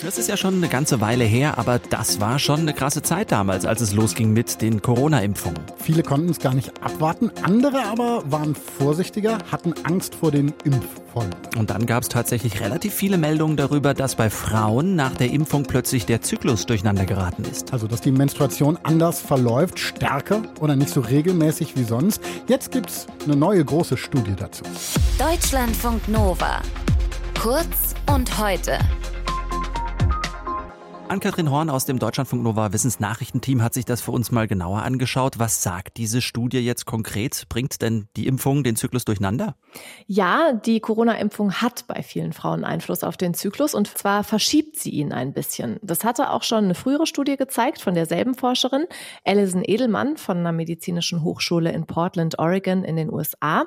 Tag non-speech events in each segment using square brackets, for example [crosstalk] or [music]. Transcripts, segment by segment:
Das ist ja schon eine ganze Weile her, aber das war schon eine krasse Zeit damals, als es losging mit den Corona-Impfungen. Viele konnten es gar nicht abwarten, andere aber waren vorsichtiger, hatten Angst vor den Impffolgen. Und dann gab es tatsächlich relativ viele Meldungen darüber, dass bei Frauen nach der Impfung plötzlich der Zyklus durcheinander geraten ist. Also, dass die Menstruation anders verläuft, stärker oder nicht so regelmäßig wie sonst. Jetzt gibt es eine neue große Studie dazu. Deutschlandfunk Nova. Kurz und heute. Ann-Kathrin Horn aus dem Deutschlandfunk Nova Wissensnachrichtenteam hat sich das für uns mal genauer angeschaut. Was sagt diese Studie jetzt konkret? Bringt denn die Impfung den Zyklus durcheinander? Ja, die Corona-Impfung hat bei vielen Frauen Einfluss auf den Zyklus und zwar verschiebt sie ihn ein bisschen. Das hatte auch schon eine frühere Studie gezeigt von derselben Forscherin, Alison Edelmann von einer medizinischen Hochschule in Portland, Oregon in den USA.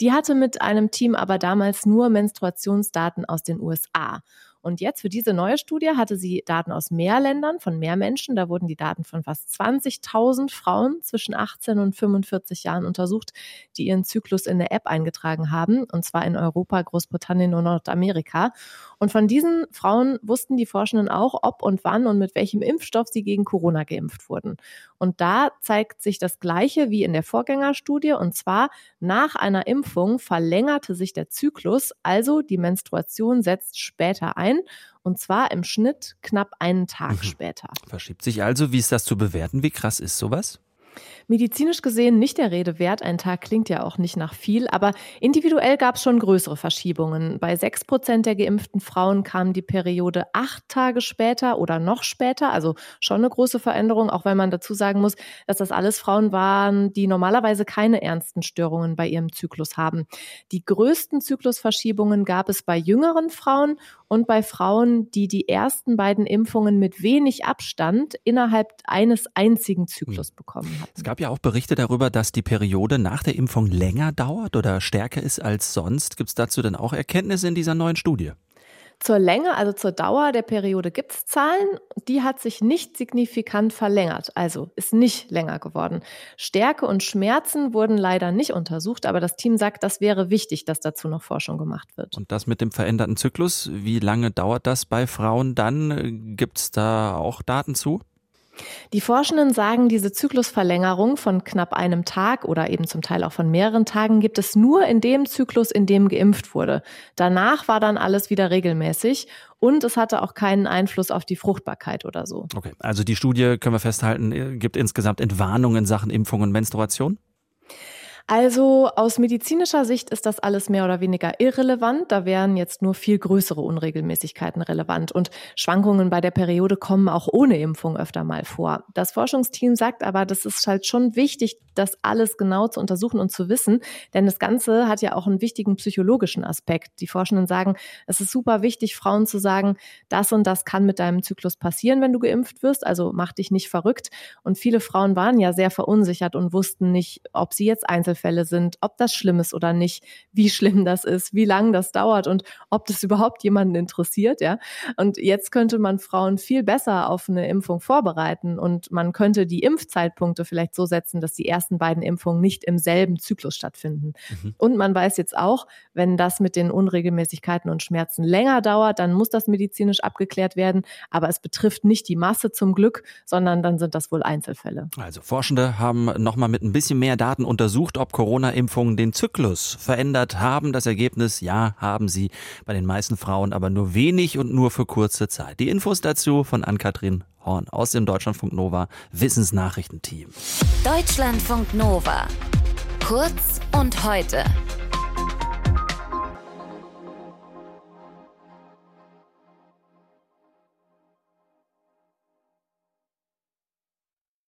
Die hatte mit einem Team aber damals nur Menstruationsdaten aus den USA. Und jetzt für diese neue Studie hatte sie Daten aus mehr Ländern, von mehr Menschen. Da wurden die Daten von fast 20.000 Frauen zwischen 18 und 45 Jahren untersucht, die ihren Zyklus in der App eingetragen haben, und zwar in Europa, Großbritannien und Nordamerika. Und von diesen Frauen wussten die Forschenden auch, ob und wann und mit welchem Impfstoff sie gegen Corona geimpft wurden. Und da zeigt sich das Gleiche wie in der Vorgängerstudie. Und zwar nach einer Impfung verlängerte sich der Zyklus, also die Menstruation setzt später ein. Und zwar im Schnitt knapp einen Tag mhm. später. Verschiebt sich also. Wie ist das zu bewerten? Wie krass ist sowas? Medizinisch gesehen nicht der Rede wert. Ein Tag klingt ja auch nicht nach viel, aber individuell gab es schon größere Verschiebungen. Bei sechs Prozent der geimpften Frauen kam die Periode acht Tage später oder noch später, also schon eine große Veränderung, auch wenn man dazu sagen muss, dass das alles Frauen waren, die normalerweise keine ernsten Störungen bei ihrem Zyklus haben. Die größten Zyklusverschiebungen gab es bei jüngeren Frauen und bei Frauen, die die ersten beiden Impfungen mit wenig Abstand innerhalb eines einzigen Zyklus hm. bekommen hatten. Es gab ja auch Berichte darüber, dass die Periode nach der Impfung länger dauert oder stärker ist als sonst. Gibt es dazu denn auch Erkenntnisse in dieser neuen Studie? Zur Länge, also zur Dauer der Periode gibt es Zahlen. Die hat sich nicht signifikant verlängert, also ist nicht länger geworden. Stärke und Schmerzen wurden leider nicht untersucht, aber das Team sagt, das wäre wichtig, dass dazu noch Forschung gemacht wird. Und das mit dem veränderten Zyklus, wie lange dauert das bei Frauen dann? Gibt es da auch Daten zu? Die Forschenden sagen, diese Zyklusverlängerung von knapp einem Tag oder eben zum Teil auch von mehreren Tagen gibt es nur in dem Zyklus, in dem geimpft wurde. Danach war dann alles wieder regelmäßig und es hatte auch keinen Einfluss auf die Fruchtbarkeit oder so. Okay, also die Studie können wir festhalten, gibt insgesamt Entwarnungen in Sachen Impfung und Menstruation? Also aus medizinischer Sicht ist das alles mehr oder weniger irrelevant. Da wären jetzt nur viel größere Unregelmäßigkeiten relevant. Und Schwankungen bei der Periode kommen auch ohne Impfung öfter mal vor. Das Forschungsteam sagt aber, das ist halt schon wichtig, das alles genau zu untersuchen und zu wissen. Denn das Ganze hat ja auch einen wichtigen psychologischen Aspekt. Die Forschenden sagen, es ist super wichtig, Frauen zu sagen, das und das kann mit deinem Zyklus passieren, wenn du geimpft wirst. Also mach dich nicht verrückt. Und viele Frauen waren ja sehr verunsichert und wussten nicht, ob sie jetzt Einzelfälle Einzelfälle sind, ob das schlimm ist oder nicht, wie schlimm das ist, wie lange das dauert und ob das [laughs] überhaupt jemanden interessiert, ja. Und jetzt könnte man Frauen viel besser auf eine Impfung vorbereiten und man könnte die Impfzeitpunkte vielleicht so setzen, dass die ersten beiden Impfungen nicht im selben Zyklus stattfinden. Mhm. Und man weiß jetzt auch, wenn das mit den Unregelmäßigkeiten und Schmerzen länger dauert, dann muss das medizinisch abgeklärt werden, aber es betrifft nicht die Masse zum Glück, sondern dann sind das wohl Einzelfälle. Also Forschende haben nochmal mit ein bisschen mehr Daten untersucht, ob Corona-Impfungen den Zyklus verändert haben. Das Ergebnis, ja, haben sie bei den meisten Frauen, aber nur wenig und nur für kurze Zeit. Die Infos dazu von Ann-Kathrin Horn aus dem Deutschlandfunk Nova Wissensnachrichtenteam. Deutschlandfunk Nova. Kurz und heute.